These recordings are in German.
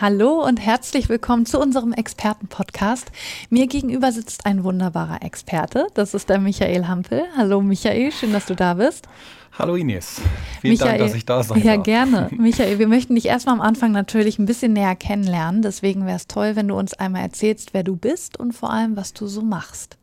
Hallo und herzlich willkommen zu unserem Expertenpodcast. Mir gegenüber sitzt ein wunderbarer Experte. Das ist der Michael Hampel. Hallo Michael, schön, dass du da bist. Hallo Ines. Vielen Michael, Dank, dass ich da sein Ja, darf. gerne. Michael, wir möchten dich erstmal am Anfang natürlich ein bisschen näher kennenlernen. Deswegen wäre es toll, wenn du uns einmal erzählst, wer du bist und vor allem, was du so machst.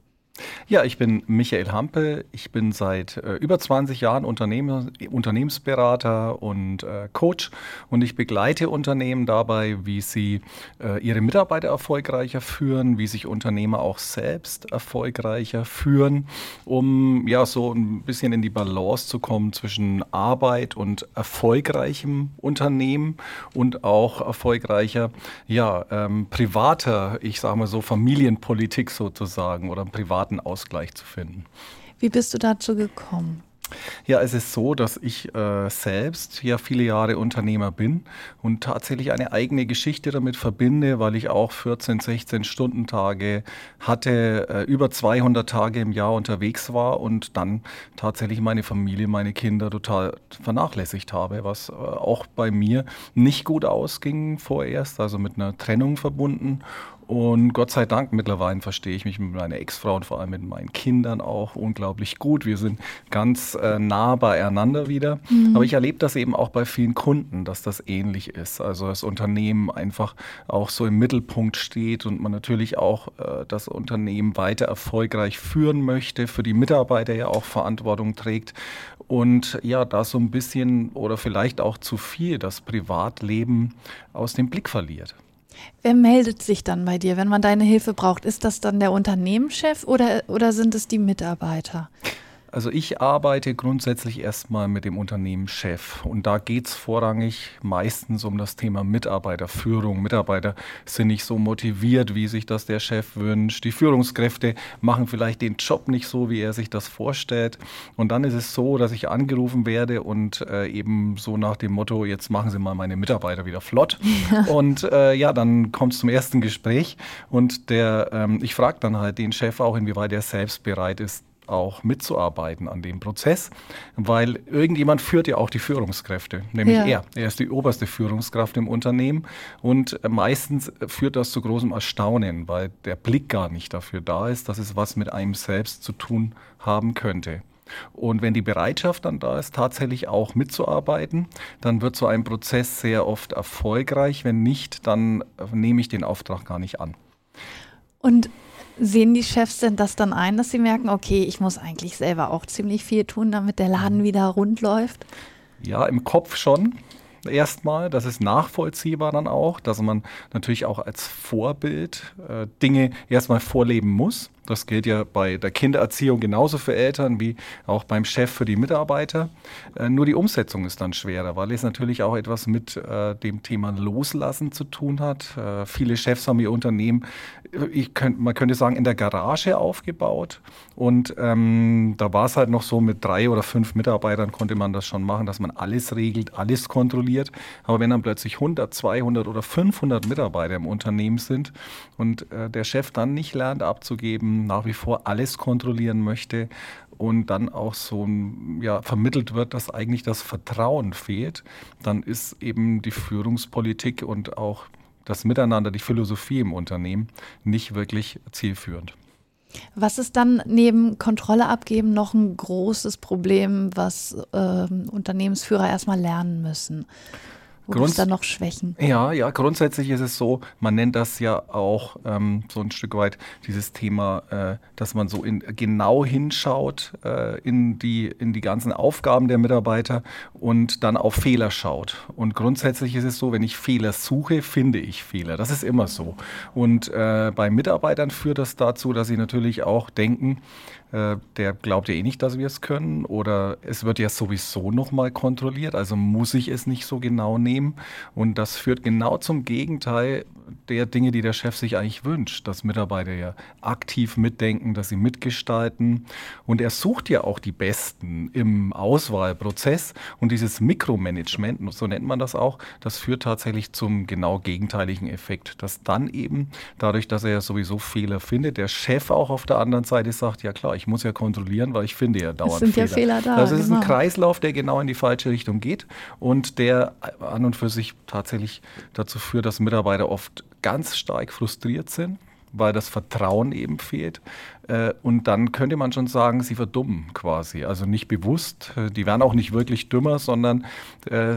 Ja, ich bin Michael Hampe. Ich bin seit äh, über 20 Jahren Unternehmen, Unternehmensberater und äh, Coach und ich begleite Unternehmen dabei, wie sie äh, ihre Mitarbeiter erfolgreicher führen, wie sich Unternehmer auch selbst erfolgreicher führen, um ja so ein bisschen in die Balance zu kommen zwischen Arbeit und erfolgreichem Unternehmen und auch erfolgreicher, ja, ähm, privater, ich sage mal so, Familienpolitik sozusagen oder privaten Ausgleich zu finden. Wie bist du dazu gekommen? Ja, es ist so, dass ich äh, selbst ja viele Jahre Unternehmer bin und tatsächlich eine eigene Geschichte damit verbinde, weil ich auch 14, 16 Stunden Tage hatte, äh, über 200 Tage im Jahr unterwegs war und dann tatsächlich meine Familie, meine Kinder total vernachlässigt habe, was äh, auch bei mir nicht gut ausging vorerst, also mit einer Trennung verbunden und Gott sei Dank mittlerweile verstehe ich mich mit meiner Ex-Frau und vor allem mit meinen Kindern auch unglaublich gut. Wir sind ganz äh, nah beieinander wieder. Mhm. Aber ich erlebe das eben auch bei vielen Kunden, dass das ähnlich ist. Also das Unternehmen einfach auch so im Mittelpunkt steht und man natürlich auch äh, das Unternehmen weiter erfolgreich führen möchte, für die Mitarbeiter ja auch Verantwortung trägt. Und ja, da so ein bisschen oder vielleicht auch zu viel das Privatleben aus dem Blick verliert. Wer meldet sich dann bei dir, wenn man deine Hilfe braucht? Ist das dann der Unternehmenschef oder, oder sind es die Mitarbeiter? Also ich arbeite grundsätzlich erstmal mit dem Unternehmenschef und da geht es vorrangig meistens um das Thema Mitarbeiterführung. Mitarbeiter sind nicht so motiviert, wie sich das der Chef wünscht. Die Führungskräfte machen vielleicht den Job nicht so, wie er sich das vorstellt. Und dann ist es so, dass ich angerufen werde und äh, eben so nach dem Motto, jetzt machen Sie mal meine Mitarbeiter wieder flott. Ja. Und äh, ja, dann kommt es zum ersten Gespräch und der, ähm, ich frage dann halt den Chef auch, inwieweit er selbst bereit ist, auch mitzuarbeiten an dem Prozess, weil irgendjemand führt ja auch die Führungskräfte, nämlich ja. er. Er ist die oberste Führungskraft im Unternehmen und meistens führt das zu großem Erstaunen, weil der Blick gar nicht dafür da ist, dass es was mit einem selbst zu tun haben könnte. Und wenn die Bereitschaft dann da ist, tatsächlich auch mitzuarbeiten, dann wird so ein Prozess sehr oft erfolgreich. Wenn nicht, dann nehme ich den Auftrag gar nicht an. Und Sehen die Chefs denn das dann ein, dass sie merken, okay, ich muss eigentlich selber auch ziemlich viel tun, damit der Laden wieder rund läuft? Ja, im Kopf schon. Erstmal, das ist nachvollziehbar dann auch, dass man natürlich auch als Vorbild äh, Dinge erstmal vorleben muss. Das gilt ja bei der Kindererziehung genauso für Eltern wie auch beim Chef für die Mitarbeiter. Äh, nur die Umsetzung ist dann schwerer, weil es natürlich auch etwas mit äh, dem Thema Loslassen zu tun hat. Äh, viele Chefs haben ihr Unternehmen, könnt, man könnte sagen, in der Garage aufgebaut. Und ähm, da war es halt noch so, mit drei oder fünf Mitarbeitern konnte man das schon machen, dass man alles regelt, alles kontrolliert. Aber wenn dann plötzlich 100, 200 oder 500 Mitarbeiter im Unternehmen sind und der Chef dann nicht lernt abzugeben, nach wie vor alles kontrollieren möchte und dann auch so ja, vermittelt wird, dass eigentlich das Vertrauen fehlt, dann ist eben die Führungspolitik und auch das Miteinander, die Philosophie im Unternehmen nicht wirklich zielführend. Was ist dann neben Kontrolle abgeben noch ein großes Problem, was äh, Unternehmensführer erstmal lernen müssen? Wo gibt es da noch Schwächen? Ja, ja, grundsätzlich ist es so, man nennt das ja auch ähm, so ein Stück weit dieses Thema, äh, dass man so in, genau hinschaut äh, in, die, in die ganzen Aufgaben der Mitarbeiter und dann auf Fehler schaut. Und grundsätzlich ist es so, wenn ich Fehler suche, finde ich Fehler. Das ist immer so. Und äh, bei Mitarbeitern führt das dazu, dass sie natürlich auch denken, äh, der glaubt ja eh nicht, dass wir es können oder es wird ja sowieso nochmal kontrolliert, also muss ich es nicht so genau nehmen. Und das führt genau zum Gegenteil der Dinge, die der Chef sich eigentlich wünscht, dass Mitarbeiter ja aktiv mitdenken, dass sie mitgestalten. Und er sucht ja auch die Besten im Auswahlprozess. Und dieses Mikromanagement, so nennt man das auch, das führt tatsächlich zum genau gegenteiligen Effekt, dass dann eben dadurch, dass er ja sowieso Fehler findet, der Chef auch auf der anderen Seite sagt, ja klar, ich muss ja kontrollieren, weil ich finde ja dauernd es sind Fehler. Ja Fehler da, das ist genau. ein Kreislauf, der genau in die falsche Richtung geht und der an und für sich tatsächlich dazu führt, dass Mitarbeiter oft ganz stark frustriert sind, weil das Vertrauen eben fehlt. Äh, und dann könnte man schon sagen, sie verdummen quasi. Also nicht bewusst. Äh, die werden auch nicht wirklich dümmer, sondern äh,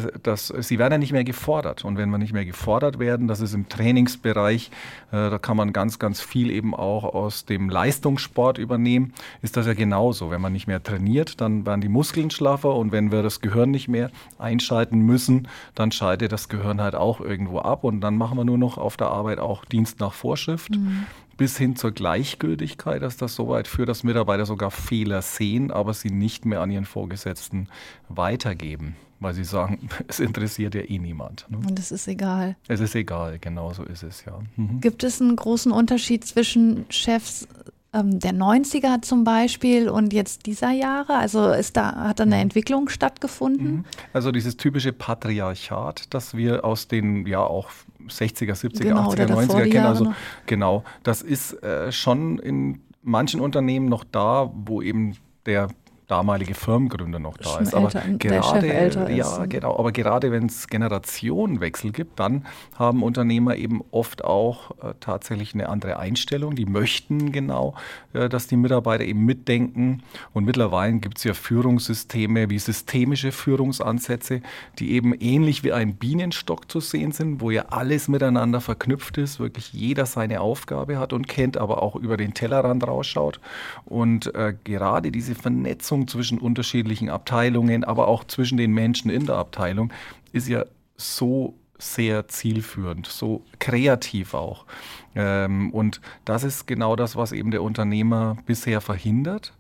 sie werden ja nicht mehr gefordert. Und wenn wir nicht mehr gefordert werden, das ist im Trainingsbereich, da kann man ganz, ganz viel eben auch aus dem Leistungssport übernehmen, ist das ja genauso. Wenn man nicht mehr trainiert, dann werden die Muskeln schlaffer und wenn wir das Gehirn nicht mehr einschalten müssen, dann schaltet das Gehirn halt auch irgendwo ab und dann machen wir nur noch auf der Arbeit auch Dienst nach Vorschrift. Mhm bis hin zur Gleichgültigkeit, dass das so weit führt, dass Mitarbeiter sogar Fehler sehen, aber sie nicht mehr an ihren Vorgesetzten weitergeben, weil sie sagen, es interessiert ja eh niemand. Ne? Und es ist egal. Es ist egal, genau so ist es, ja. Mhm. Gibt es einen großen Unterschied zwischen Chefs ähm, der 90er zum Beispiel und jetzt dieser Jahre? Also ist da, hat da eine mhm. Entwicklung stattgefunden? Mhm. Also dieses typische Patriarchat, das wir aus den ja auch 60er, 70er, genau, 80er, 90er kennen. Also genau, das ist äh, schon in manchen Unternehmen noch da, wo eben der damalige Firmengründer noch da ist. Aber gerade, ja, ist. genau. Aber gerade wenn es Generationenwechsel gibt, dann haben Unternehmer eben oft auch äh, tatsächlich eine andere Einstellung. Die möchten genau, äh, dass die Mitarbeiter eben mitdenken. Und mittlerweile gibt es ja Führungssysteme wie systemische Führungsansätze, die eben ähnlich wie ein Bienenstock zu sehen sind, wo ja alles miteinander verknüpft ist, wirklich jeder seine Aufgabe hat und kennt, aber auch über den Tellerrand rausschaut. Und äh, gerade diese Vernetzung Vernetzung zwischen unterschiedlichen Abteilungen, aber auch zwischen den Menschen in der Abteilung ist ja so sehr zielführend, so kreativ auch. Ähm, und das ist genau das, was eben der Unternehmer bisher verhindert.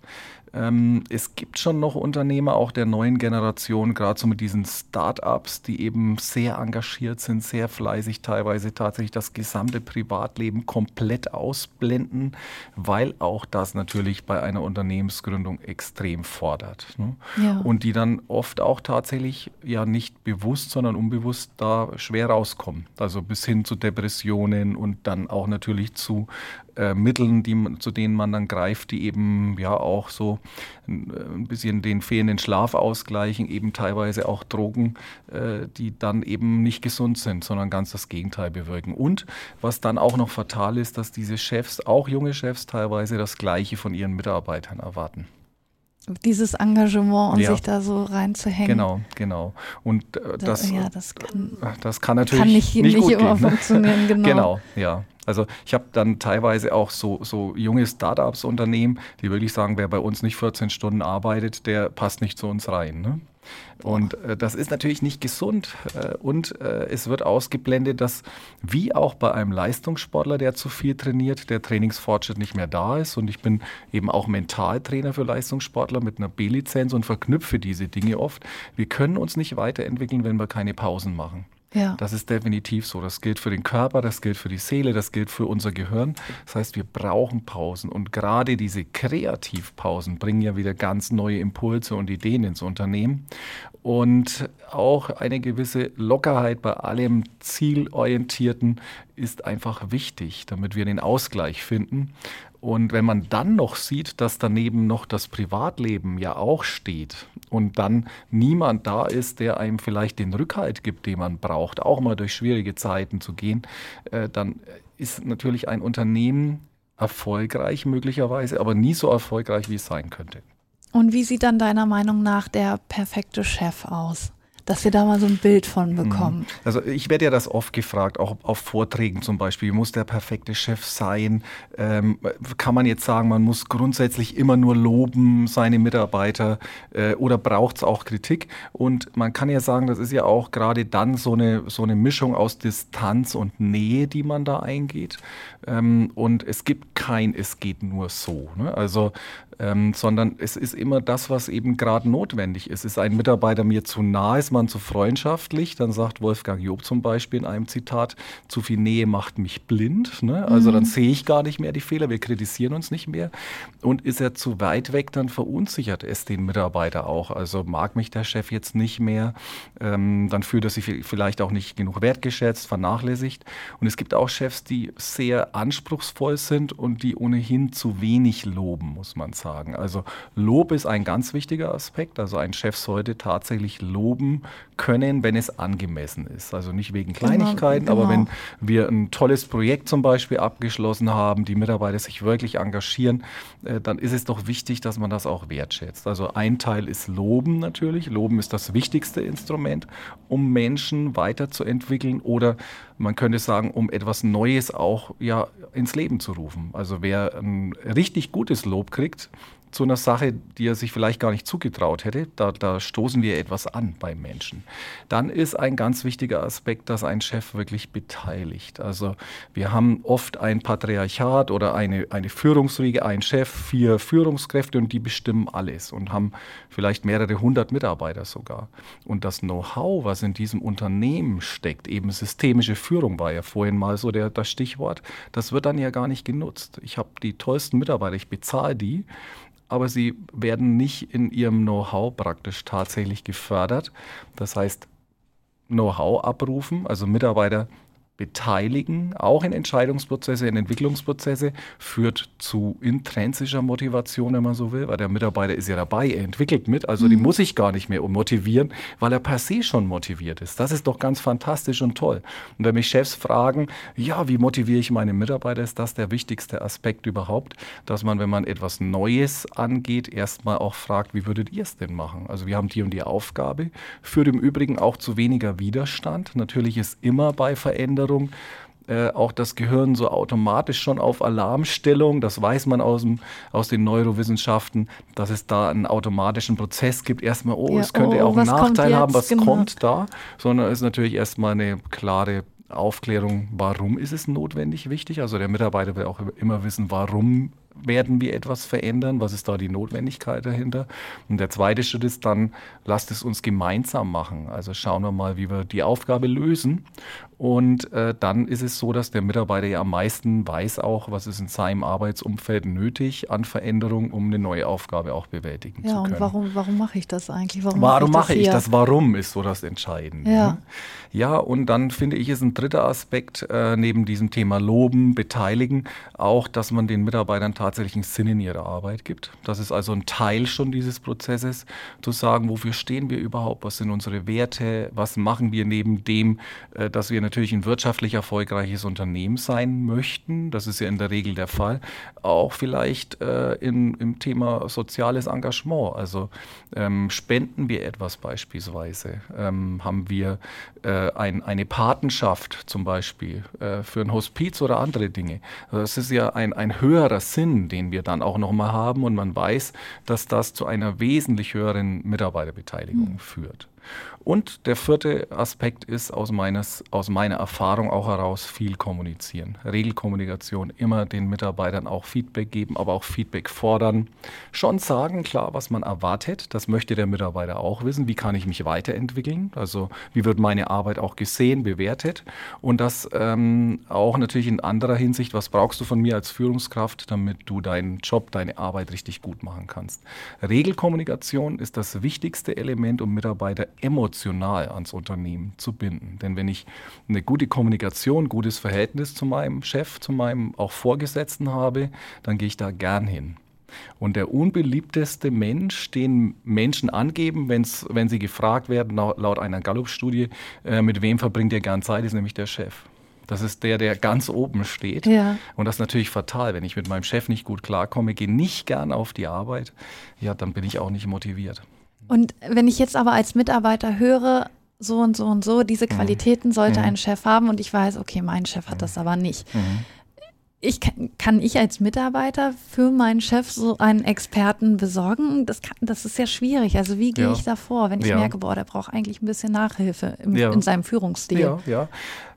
Ähm, es gibt schon noch Unternehmer auch der neuen Generation, gerade so mit diesen Start-ups, die eben sehr engagiert sind, sehr fleißig, teilweise tatsächlich das gesamte Privatleben komplett ausblenden, weil auch das natürlich bei einer Unternehmensgründung extrem fordert. Ne? Ja. Und die dann oft auch tatsächlich ja nicht bewusst, sondern unbewusst da schwer rauskommen. Also bis hin zu Depressionen und dann auch natürlich zu äh, Mitteln, die, zu denen man dann greift, die eben ja auch so ein bisschen den fehlenden Schlaf ausgleichen, eben teilweise auch Drogen, äh, die dann eben nicht gesund sind, sondern ganz das Gegenteil bewirken. Und was dann auch noch fatal ist, dass diese Chefs, auch junge Chefs teilweise das Gleiche von ihren Mitarbeitern erwarten dieses Engagement und ja. sich da so reinzuhängen. Genau, genau. Und äh, das, ja, das, kann, das kann natürlich kann nicht, nicht, nicht immer gehen, ne? funktionieren. Genau. genau, ja. Also ich habe dann teilweise auch so, so junge Startups-Unternehmen, die wirklich sagen, wer bei uns nicht 14 Stunden arbeitet, der passt nicht zu uns rein. Ne? Und äh, das ist natürlich nicht gesund. Äh, und äh, es wird ausgeblendet, dass wie auch bei einem Leistungssportler, der zu viel trainiert, der Trainingsfortschritt nicht mehr da ist. Und ich bin eben auch Mentaltrainer für Leistungssportler mit einer B-Lizenz und verknüpfe diese Dinge oft. Wir können uns nicht weiterentwickeln, wenn wir keine Pausen machen. Ja. Das ist definitiv so. Das gilt für den Körper, das gilt für die Seele, das gilt für unser Gehirn. Das heißt, wir brauchen Pausen. Und gerade diese Kreativpausen bringen ja wieder ganz neue Impulse und Ideen ins Unternehmen. Und auch eine gewisse Lockerheit bei allem Zielorientierten ist einfach wichtig, damit wir den Ausgleich finden. Und wenn man dann noch sieht, dass daneben noch das Privatleben ja auch steht und dann niemand da ist, der einem vielleicht den Rückhalt gibt, den man braucht, auch mal durch schwierige Zeiten zu gehen, äh, dann ist natürlich ein Unternehmen erfolgreich möglicherweise, aber nie so erfolgreich, wie es sein könnte. Und wie sieht dann deiner Meinung nach der perfekte Chef aus? Dass wir da mal so ein Bild von mhm. bekommen. Also ich werde ja das oft gefragt, auch auf Vorträgen zum Beispiel, muss der perfekte Chef sein? Ähm, kann man jetzt sagen, man muss grundsätzlich immer nur loben seine Mitarbeiter äh, oder braucht es auch Kritik? Und man kann ja sagen, das ist ja auch gerade dann so eine, so eine Mischung aus Distanz und Nähe, die man da eingeht. Ähm, und es gibt kein, es geht nur so. Ne? Also ähm, sondern es ist immer das, was eben gerade notwendig ist. Ist ein Mitarbeiter mir zu nah, ist man zu freundschaftlich, dann sagt Wolfgang Job zum Beispiel in einem Zitat, zu viel Nähe macht mich blind. Ne? Also mhm. dann sehe ich gar nicht mehr die Fehler, wir kritisieren uns nicht mehr. Und ist er zu weit weg, dann verunsichert es den Mitarbeiter auch. Also mag mich der Chef jetzt nicht mehr, ähm, dann fühlt er sich vielleicht auch nicht genug wertgeschätzt, vernachlässigt. Und es gibt auch Chefs, die sehr anspruchsvoll sind und die ohnehin zu wenig loben, muss man sagen. Also Lob ist ein ganz wichtiger Aspekt. Also ein Chef sollte tatsächlich loben können, wenn es angemessen ist. Also nicht wegen genau, Kleinigkeiten, genau, genau. aber wenn wir ein tolles Projekt zum Beispiel abgeschlossen haben, die Mitarbeiter sich wirklich engagieren, äh, dann ist es doch wichtig, dass man das auch wertschätzt. Also ein Teil ist Loben natürlich. Loben ist das wichtigste Instrument, um Menschen weiterzuentwickeln oder man könnte sagen, um etwas Neues auch ja ins Leben zu rufen. Also wer ein richtig gutes Lob kriegt, zu einer Sache, die er sich vielleicht gar nicht zugetraut hätte. Da, da stoßen wir etwas an beim Menschen. Dann ist ein ganz wichtiger Aspekt, dass ein Chef wirklich beteiligt. Also wir haben oft ein Patriarchat oder eine, eine Führungsriege, ein Chef, vier Führungskräfte und die bestimmen alles und haben vielleicht mehrere hundert Mitarbeiter sogar. Und das Know-how, was in diesem Unternehmen steckt, eben systemische Führung war ja vorhin mal so der, das Stichwort, das wird dann ja gar nicht genutzt. Ich habe die tollsten Mitarbeiter, ich bezahle die aber sie werden nicht in ihrem Know-how praktisch tatsächlich gefördert. Das heißt, Know-how abrufen, also Mitarbeiter beteiligen, auch in Entscheidungsprozesse, in Entwicklungsprozesse, führt zu intrinsischer Motivation, wenn man so will, weil der Mitarbeiter ist ja dabei, er entwickelt mit, also mhm. die muss ich gar nicht mehr motivieren, weil er per se schon motiviert ist. Das ist doch ganz fantastisch und toll. Und wenn mich Chefs fragen, ja, wie motiviere ich meine Mitarbeiter, ist das der wichtigste Aspekt überhaupt, dass man, wenn man etwas Neues angeht, erstmal auch fragt, wie würdet ihr es denn machen? Also wir haben die und die Aufgabe, führt im Übrigen auch zu weniger Widerstand. Natürlich ist immer bei Veränderungen Veränderung äh, auch das Gehirn so automatisch schon auf Alarmstellung. Das weiß man aus, dem, aus den Neurowissenschaften, dass es da einen automatischen Prozess gibt. Erstmal, oh, ja, es könnte oh, auch einen Nachteil haben, was genau. kommt da? Sondern es ist natürlich erstmal eine klare Aufklärung, warum ist es notwendig wichtig. Also der Mitarbeiter will auch immer wissen, warum werden wir etwas verändern? Was ist da die Notwendigkeit dahinter? Und der zweite Schritt ist dann, lasst es uns gemeinsam machen. Also schauen wir mal, wie wir die Aufgabe lösen. Und äh, dann ist es so, dass der Mitarbeiter ja am meisten weiß auch, was ist in seinem Arbeitsumfeld nötig an Veränderung, um eine neue Aufgabe auch bewältigen ja, zu können. Ja, und warum, warum mache ich das eigentlich? Warum, warum mache ich, das, ich das? Warum ist so das Entscheidende. Ja, ne? ja und dann finde ich, ist ein dritter Aspekt äh, neben diesem Thema Loben, Beteiligen, auch, dass man den Mitarbeitern tatsächlich tatsächlichen Sinn in ihrer Arbeit gibt. Das ist also ein Teil schon dieses Prozesses, zu sagen, wofür stehen wir überhaupt, was sind unsere Werte, was machen wir neben dem, äh, dass wir natürlich ein wirtschaftlich erfolgreiches Unternehmen sein möchten, das ist ja in der Regel der Fall, auch vielleicht äh, in, im Thema soziales Engagement. Also ähm, spenden wir etwas beispielsweise, ähm, haben wir äh, ein, eine Patenschaft zum Beispiel äh, für ein Hospiz oder andere Dinge. Also das ist ja ein, ein höherer Sinn, den wir dann auch nochmal haben und man weiß, dass das zu einer wesentlich höheren Mitarbeiterbeteiligung mhm. führt. Und der vierte Aspekt ist aus, meines, aus meiner Erfahrung auch heraus viel kommunizieren. Regelkommunikation, immer den Mitarbeitern auch Feedback geben, aber auch Feedback fordern. Schon sagen, klar, was man erwartet. Das möchte der Mitarbeiter auch wissen. Wie kann ich mich weiterentwickeln? Also wie wird meine Arbeit auch gesehen, bewertet? Und das ähm, auch natürlich in anderer Hinsicht, was brauchst du von mir als Führungskraft, damit du deinen Job, deine Arbeit richtig gut machen kannst. Regelkommunikation ist das wichtigste Element, um Mitarbeiter emotional ans Unternehmen zu binden. Denn wenn ich eine gute Kommunikation, gutes Verhältnis zu meinem Chef, zu meinem auch Vorgesetzten habe, dann gehe ich da gern hin. Und der unbeliebteste Mensch, den Menschen angeben, wenn's, wenn sie gefragt werden, laut einer Gallup-Studie, äh, mit wem verbringt ihr gern Zeit, ist nämlich der Chef. Das ist der, der ganz oben steht. Ja. Und das ist natürlich fatal. Wenn ich mit meinem Chef nicht gut klarkomme, gehe nicht gern auf die Arbeit, ja, dann bin ich auch nicht motiviert. Und wenn ich jetzt aber als Mitarbeiter höre, so und so und so, diese mhm. Qualitäten sollte mhm. ein Chef haben und ich weiß, okay, mein Chef hat mhm. das aber nicht. Mhm. Ich, kann ich als Mitarbeiter für meinen Chef so einen Experten besorgen? Das, kann, das ist sehr schwierig. Also wie gehe ja. ich da vor, wenn ich ja. merke, boah, der braucht eigentlich ein bisschen Nachhilfe im, ja. in seinem Führungsstil? Ja, ja.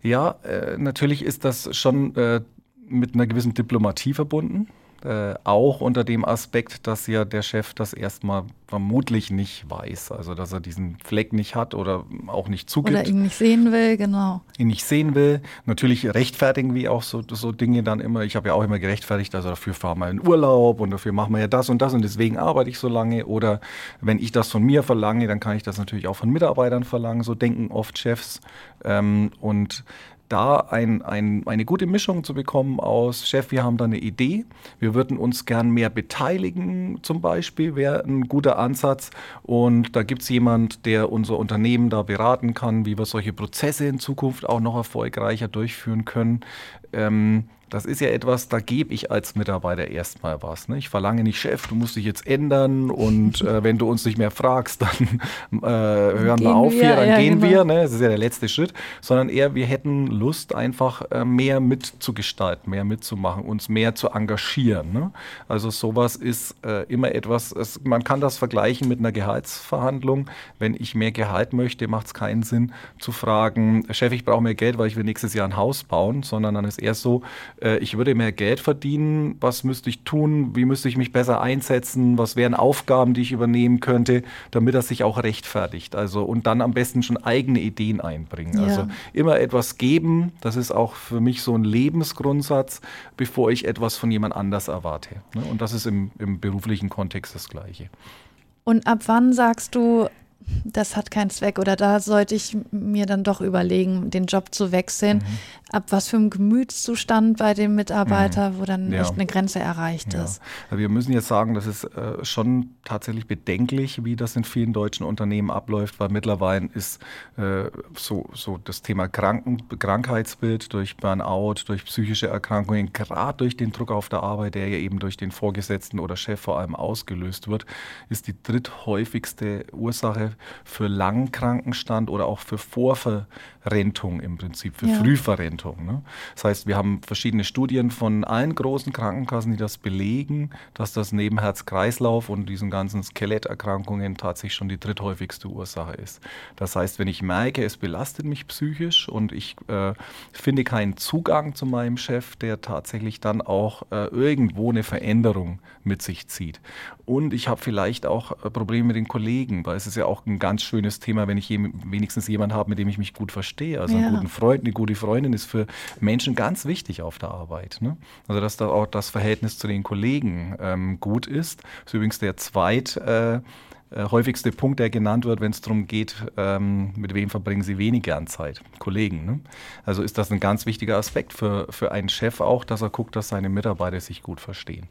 ja äh, natürlich ist das schon äh, mit einer gewissen Diplomatie verbunden. Äh, auch unter dem Aspekt, dass ja der Chef das erstmal vermutlich nicht weiß. Also, dass er diesen Fleck nicht hat oder auch nicht zugibt. Oder ihn nicht sehen will, genau. Ihn nicht sehen will. Natürlich rechtfertigen wir auch so, so Dinge dann immer. Ich habe ja auch immer gerechtfertigt, also dafür fahren wir in Urlaub und dafür machen wir ja das und das und deswegen arbeite ich so lange. Oder wenn ich das von mir verlange, dann kann ich das natürlich auch von Mitarbeitern verlangen. So denken oft Chefs. Ähm, und da ein, ein, eine gute Mischung zu bekommen aus, Chef, wir haben da eine Idee, wir würden uns gern mehr beteiligen zum Beispiel, wäre ein guter Ansatz. Und da gibt es jemand, der unser Unternehmen da beraten kann, wie wir solche Prozesse in Zukunft auch noch erfolgreicher durchführen können. Ähm, das ist ja etwas, da gebe ich als Mitarbeiter erstmal was. Ne? Ich verlange nicht, Chef, du musst dich jetzt ändern und äh, wenn du uns nicht mehr fragst, dann äh, hören gehen wir auf wir, hier, dann ja, gehen genau. wir. Ne? Das ist ja der letzte Schritt. Sondern eher, wir hätten Lust, einfach äh, mehr mitzugestalten, mehr mitzumachen, uns mehr zu engagieren. Ne? Also sowas ist äh, immer etwas, es, man kann das vergleichen mit einer Gehaltsverhandlung. Wenn ich mehr Gehalt möchte, macht es keinen Sinn zu fragen, Chef, ich brauche mehr Geld, weil ich will nächstes Jahr ein Haus bauen, sondern dann ist eher so, äh, ich würde mehr Geld verdienen, was müsste ich tun, wie müsste ich mich besser einsetzen, was wären Aufgaben, die ich übernehmen könnte, damit das sich auch rechtfertigt. Also und dann am besten schon eigene Ideen einbringen. Ja. Also immer etwas geben, das ist auch für mich so ein Lebensgrundsatz, bevor ich etwas von jemand anders erwarte. Ne? Und das ist im, im beruflichen Kontext das Gleiche. Und ab wann sagst du, das hat keinen Zweck oder da sollte ich mir dann doch überlegen, den Job zu wechseln. Mhm. Ab was für einem Gemütszustand bei dem Mitarbeiter, mhm. wo dann ja. echt eine Grenze erreicht ja. ist. Wir müssen jetzt sagen, das ist äh, schon tatsächlich bedenklich, wie das in vielen deutschen Unternehmen abläuft, weil mittlerweile ist äh, so, so das Thema Kranken, Krankheitsbild durch Burnout, durch psychische Erkrankungen, gerade durch den Druck auf der Arbeit, der ja eben durch den Vorgesetzten oder Chef vor allem ausgelöst wird, ist die dritthäufigste Ursache für Langkrankenstand oder auch für Vorverrentung im Prinzip, für ja. Frühverrentung. Ne? Das heißt, wir haben verschiedene Studien von allen großen Krankenkassen, die das belegen, dass das neben Herz-Kreislauf und diesen ganzen Skeletterkrankungen tatsächlich schon die dritthäufigste Ursache ist. Das heißt, wenn ich merke, es belastet mich psychisch und ich äh, finde keinen Zugang zu meinem Chef, der tatsächlich dann auch äh, irgendwo eine Veränderung mit sich zieht. Und ich habe vielleicht auch äh, Probleme mit den Kollegen, weil es ist ja auch ein ganz schönes Thema, wenn ich wenigstens jemanden habe, mit dem ich mich gut verstehe. Also ja. einen guten Freund, eine gute Freundin ist für Menschen ganz wichtig auf der Arbeit. Ne? Also dass da auch das Verhältnis zu den Kollegen ähm, gut ist. Das ist übrigens der zweit äh, äh häufigste Punkt, der genannt wird, wenn es darum geht, ähm, mit wem verbringen Sie wenig gern Zeit? Kollegen. Ne? Also ist das ein ganz wichtiger Aspekt für, für einen Chef auch, dass er guckt, dass seine Mitarbeiter sich gut verstehen.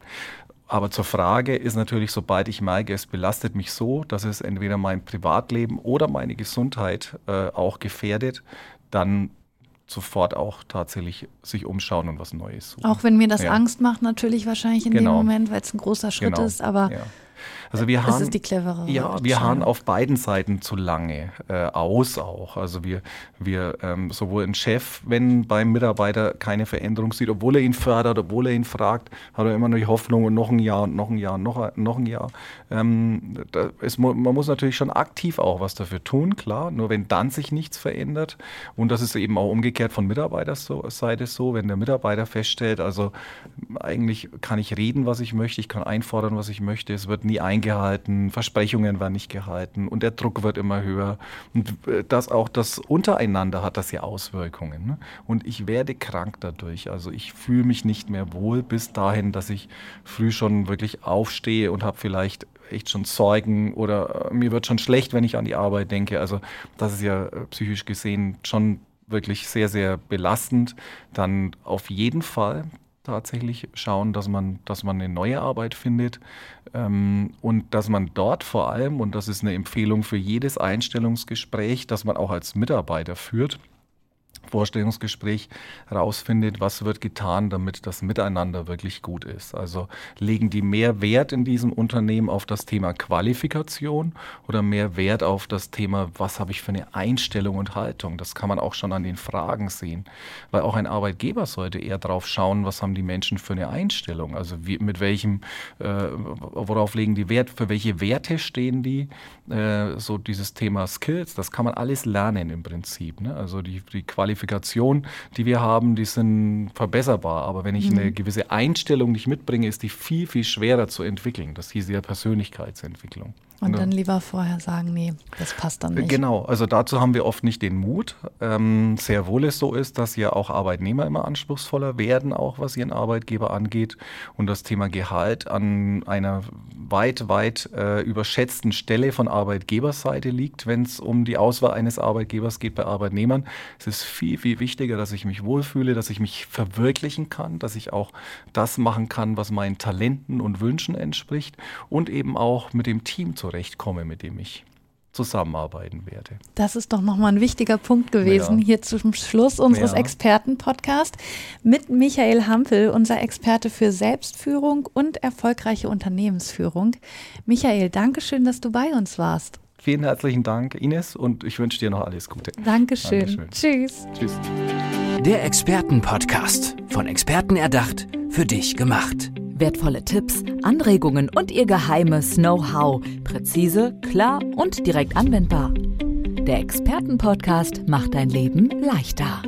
Aber zur Frage ist natürlich, sobald ich merke, es belastet mich so, dass es entweder mein Privatleben oder meine Gesundheit äh, auch gefährdet, dann sofort auch tatsächlich sich umschauen und was Neues suchen. Auch wenn mir das ja. Angst macht, natürlich wahrscheinlich in genau. dem Moment, weil es ein großer Schritt genau. ist, aber ja. Also wir das haben, ist die clevere. Ja, wir haben auf beiden Seiten zu lange äh, aus auch. Also wir, wir ähm, sowohl ein Chef, wenn beim Mitarbeiter keine Veränderung sieht, obwohl er ihn fördert, obwohl er ihn fragt, hat er immer noch die Hoffnung und noch ein Jahr und noch ein Jahr und noch, noch ein Jahr. Ähm, ist, man muss natürlich schon aktiv auch was dafür tun, klar. Nur wenn dann sich nichts verändert und das ist eben auch umgekehrt von Mitarbeiterseite so, wenn der Mitarbeiter feststellt, also eigentlich kann ich reden, was ich möchte, ich kann einfordern, was ich möchte, es wird nie eingehalten, Versprechungen werden nicht gehalten und der Druck wird immer höher. Und äh, das auch das untereinander hat das ja Auswirkungen. Ne? Und ich werde krank dadurch. Also ich fühle mich nicht mehr wohl bis dahin, dass ich früh schon wirklich aufstehe und habe vielleicht echt schon Sorgen oder äh, mir wird schon schlecht, wenn ich an die Arbeit denke. Also das ist ja äh, psychisch gesehen schon wirklich sehr, sehr belastend. Dann auf jeden Fall tatsächlich schauen, dass man, dass man eine neue Arbeit findet ähm, und dass man dort vor allem, und das ist eine Empfehlung für jedes Einstellungsgespräch, das man auch als Mitarbeiter führt, Vorstellungsgespräch herausfindet, was wird getan, damit das Miteinander wirklich gut ist. Also legen die mehr Wert in diesem Unternehmen auf das Thema Qualifikation oder mehr Wert auf das Thema, was habe ich für eine Einstellung und Haltung. Das kann man auch schon an den Fragen sehen, weil auch ein Arbeitgeber sollte eher darauf schauen, was haben die Menschen für eine Einstellung. Also wie, mit welchem, äh, worauf legen die Wert, für welche Werte stehen die. Äh, so dieses Thema Skills, das kann man alles lernen im Prinzip. Ne? Also die, die Qualifikation Qualifikationen, die wir haben, die sind verbesserbar. Aber wenn ich mhm. eine gewisse Einstellung nicht mitbringe, ist die viel, viel schwerer zu entwickeln. Das hieß ja Persönlichkeitsentwicklung. Und dann lieber vorher sagen, nee, das passt dann nicht. Genau, also dazu haben wir oft nicht den Mut. Ähm, sehr wohl es so ist, dass ja auch Arbeitnehmer immer anspruchsvoller werden, auch was ihren Arbeitgeber angeht. Und das Thema Gehalt an einer weit, weit äh, überschätzten Stelle von Arbeitgeberseite liegt, wenn es um die Auswahl eines Arbeitgebers geht bei Arbeitnehmern. Es ist viel, viel wichtiger, dass ich mich wohlfühle, dass ich mich verwirklichen kann, dass ich auch das machen kann, was meinen Talenten und Wünschen entspricht und eben auch mit dem Team zu zurechtkomme, mit dem ich zusammenarbeiten werde. Das ist doch nochmal ein wichtiger Punkt gewesen ja. hier zum Schluss unseres ja. Experten-Podcasts mit Michael Hampel, unser Experte für Selbstführung und erfolgreiche Unternehmensführung. Michael, danke schön, dass du bei uns warst. Vielen herzlichen Dank, Ines, und ich wünsche dir noch alles Gute. Dankeschön. Dankeschön. Tschüss. Tschüss. Der Experten-Podcast, von Experten erdacht, für dich gemacht. Wertvolle Tipps, Anregungen und ihr geheimes Know-how. Präzise, klar und direkt anwendbar. Der Expertenpodcast macht dein Leben leichter.